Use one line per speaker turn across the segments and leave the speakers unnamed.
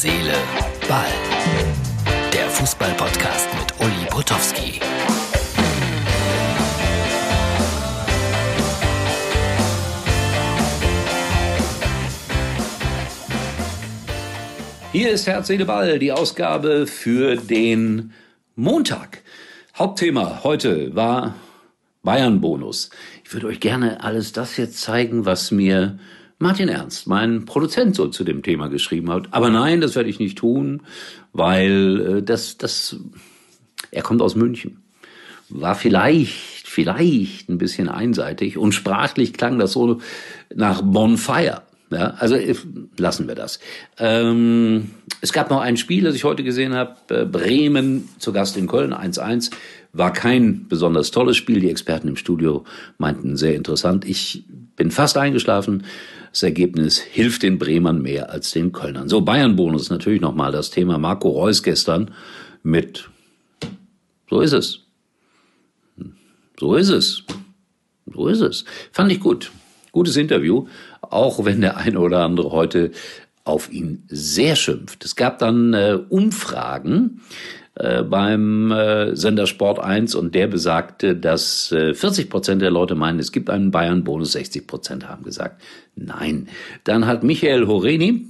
Seele, Ball. Der Fußball-Podcast mit Uli Potowski.
Hier ist Herz, Seele, Ball, die Ausgabe für den Montag. Hauptthema heute war Bayern-Bonus. Ich würde euch gerne alles das jetzt zeigen, was mir Martin Ernst, mein Produzent, so zu dem Thema geschrieben hat. Aber nein, das werde ich nicht tun, weil äh, das, das, er kommt aus München. War vielleicht, vielleicht ein bisschen einseitig und sprachlich klang das so nach Bonfire. Ja, also äh, lassen wir das. Ähm, es gab noch ein Spiel, das ich heute gesehen habe. Äh, Bremen zu Gast in Köln 1-1. War kein besonders tolles Spiel. Die Experten im Studio meinten sehr interessant. Ich bin fast eingeschlafen. Das Ergebnis hilft den Bremern mehr als den Kölnern. So, Bayern-Bonus natürlich nochmal das Thema Marco Reus gestern mit so ist es. So ist es. So ist es. Fand ich gut. Gutes Interview, auch wenn der eine oder andere heute auf ihn sehr schimpft. Es gab dann äh, Umfragen äh, beim äh, Sender Sport 1 und der besagte, dass äh, 40 Prozent der Leute meinen, es gibt einen Bayern-Bonus, 60 Prozent haben gesagt, nein. Dann hat Michael Horeni,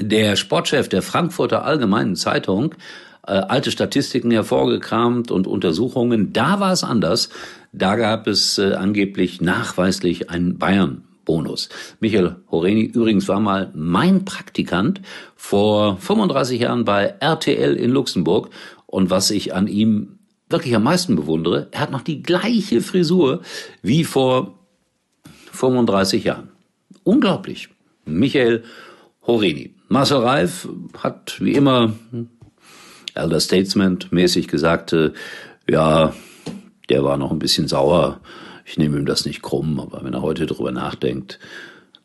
der Sportchef der Frankfurter Allgemeinen Zeitung, äh, alte Statistiken hervorgekramt und Untersuchungen. Da war es anders. Da gab es äh, angeblich nachweislich einen Bayern Bonus. Michael Horeni übrigens war mal mein Praktikant vor 35 Jahren bei RTL in Luxemburg. Und was ich an ihm wirklich am meisten bewundere, er hat noch die gleiche Frisur wie vor 35 Jahren. Unglaublich. Michael Horeni. Marcel Reif hat wie immer Elder Statesman mäßig gesagt, äh, ja, der war noch ein bisschen sauer ich nehme ihm das nicht krumm, aber wenn er heute drüber nachdenkt,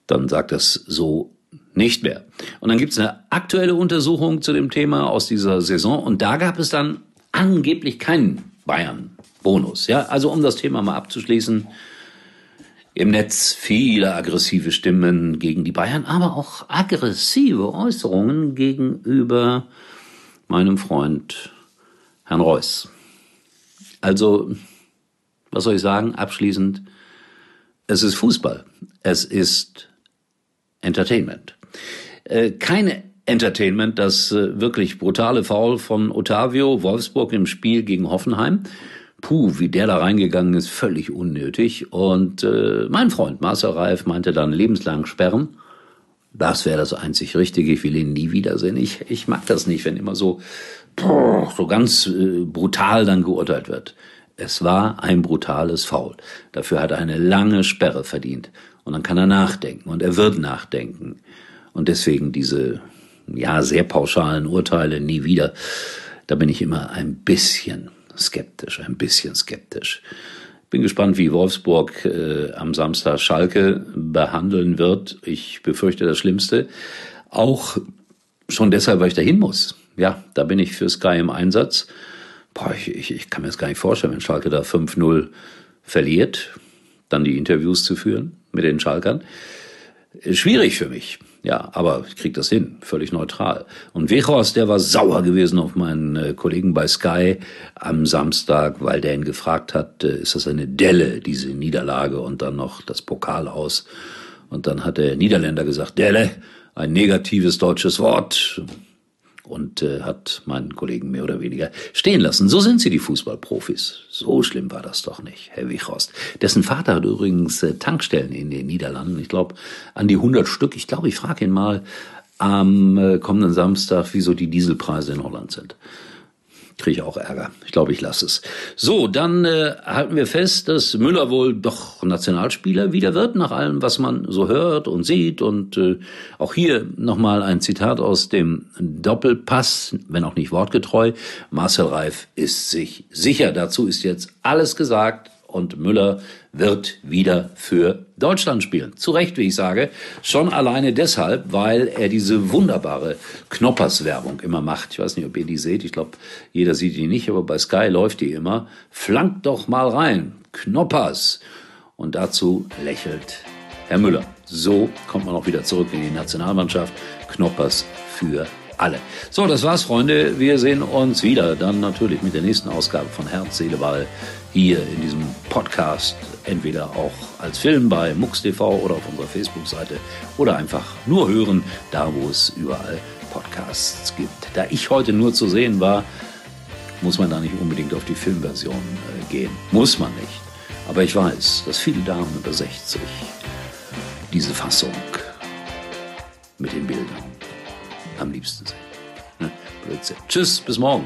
dann sagt das so nicht mehr. Und dann gibt es eine aktuelle Untersuchung zu dem Thema aus dieser Saison und da gab es dann angeblich keinen Bayern-Bonus. Ja, also um das Thema mal abzuschließen, im Netz viele aggressive Stimmen gegen die Bayern, aber auch aggressive Äußerungen gegenüber meinem Freund Herrn Reuss. Also was soll ich sagen, abschließend, es ist Fußball, es ist Entertainment. Äh, keine Entertainment, das äh, wirklich brutale Foul von Otavio Wolfsburg im Spiel gegen Hoffenheim. Puh, wie der da reingegangen ist, völlig unnötig. Und äh, mein Freund Marcel Reif meinte dann lebenslang sperren. Das wäre das einzig Richtige. Ich will ihn nie wiedersehen. Ich, ich mag das nicht, wenn immer so, so ganz äh, brutal dann geurteilt wird. Es war ein brutales Foul. Dafür hat er eine lange Sperre verdient. Und dann kann er nachdenken und er wird nachdenken. Und deswegen diese, ja, sehr pauschalen Urteile nie wieder. Da bin ich immer ein bisschen skeptisch, ein bisschen skeptisch. Bin gespannt, wie Wolfsburg äh, am Samstag Schalke behandeln wird. Ich befürchte das Schlimmste. Auch schon deshalb, weil ich dahin muss. Ja, da bin ich für Sky im Einsatz. Boah, ich, ich, ich kann mir das gar nicht vorstellen, wenn Schalke da 5-0 verliert, dann die Interviews zu führen mit den Schalkern. Schwierig für mich. Ja, aber ich krieg das hin, völlig neutral. Und Wechhorst, der war sauer gewesen auf meinen äh, Kollegen bei Sky am Samstag, weil der ihn gefragt hat, äh, ist das eine Delle, diese Niederlage und dann noch das Pokal aus. Und dann hat der Niederländer gesagt, Delle, ein negatives deutsches Wort und äh, hat meinen Kollegen mehr oder weniger stehen lassen. So sind sie, die Fußballprofis. So schlimm war das doch nicht, Herr Wichhorst. Dessen Vater hat übrigens äh, Tankstellen in den Niederlanden. Ich glaube, an die 100 Stück. Ich glaube, ich frage ihn mal am äh, kommenden Samstag, wieso die Dieselpreise in Holland sind kriege ich auch Ärger. Ich glaube, ich lasse es. So, dann äh, halten wir fest, dass Müller wohl doch Nationalspieler wieder wird, nach allem, was man so hört und sieht. Und äh, auch hier nochmal ein Zitat aus dem Doppelpass, wenn auch nicht wortgetreu. Marcel Reif ist sich sicher. Dazu ist jetzt alles gesagt und Müller wird wieder für Deutschland spielen. Zu Recht, wie ich sage. Schon alleine deshalb, weil er diese wunderbare Knoppers-Werbung immer macht. Ich weiß nicht, ob ihr die seht. Ich glaube, jeder sieht die nicht, aber bei Sky läuft die immer. Flankt doch mal rein. Knoppers. Und dazu lächelt Herr Müller. So kommt man auch wieder zurück in die Nationalmannschaft. Knoppers für alle. So, das war's, Freunde. Wir sehen uns wieder dann natürlich mit der nächsten Ausgabe von Herz, Seele, Ball hier in diesem Podcast. Entweder auch als Film bei MUX.tv oder auf unserer Facebook-Seite oder einfach nur hören, da wo es überall Podcasts gibt. Da ich heute nur zu sehen war, muss man da nicht unbedingt auf die Filmversion äh, gehen. Muss man nicht. Aber ich weiß, dass viele Damen über 60 diese Fassung mit den Bildern am liebsten sehen. Ne? Blödsinn. Tschüss, bis morgen.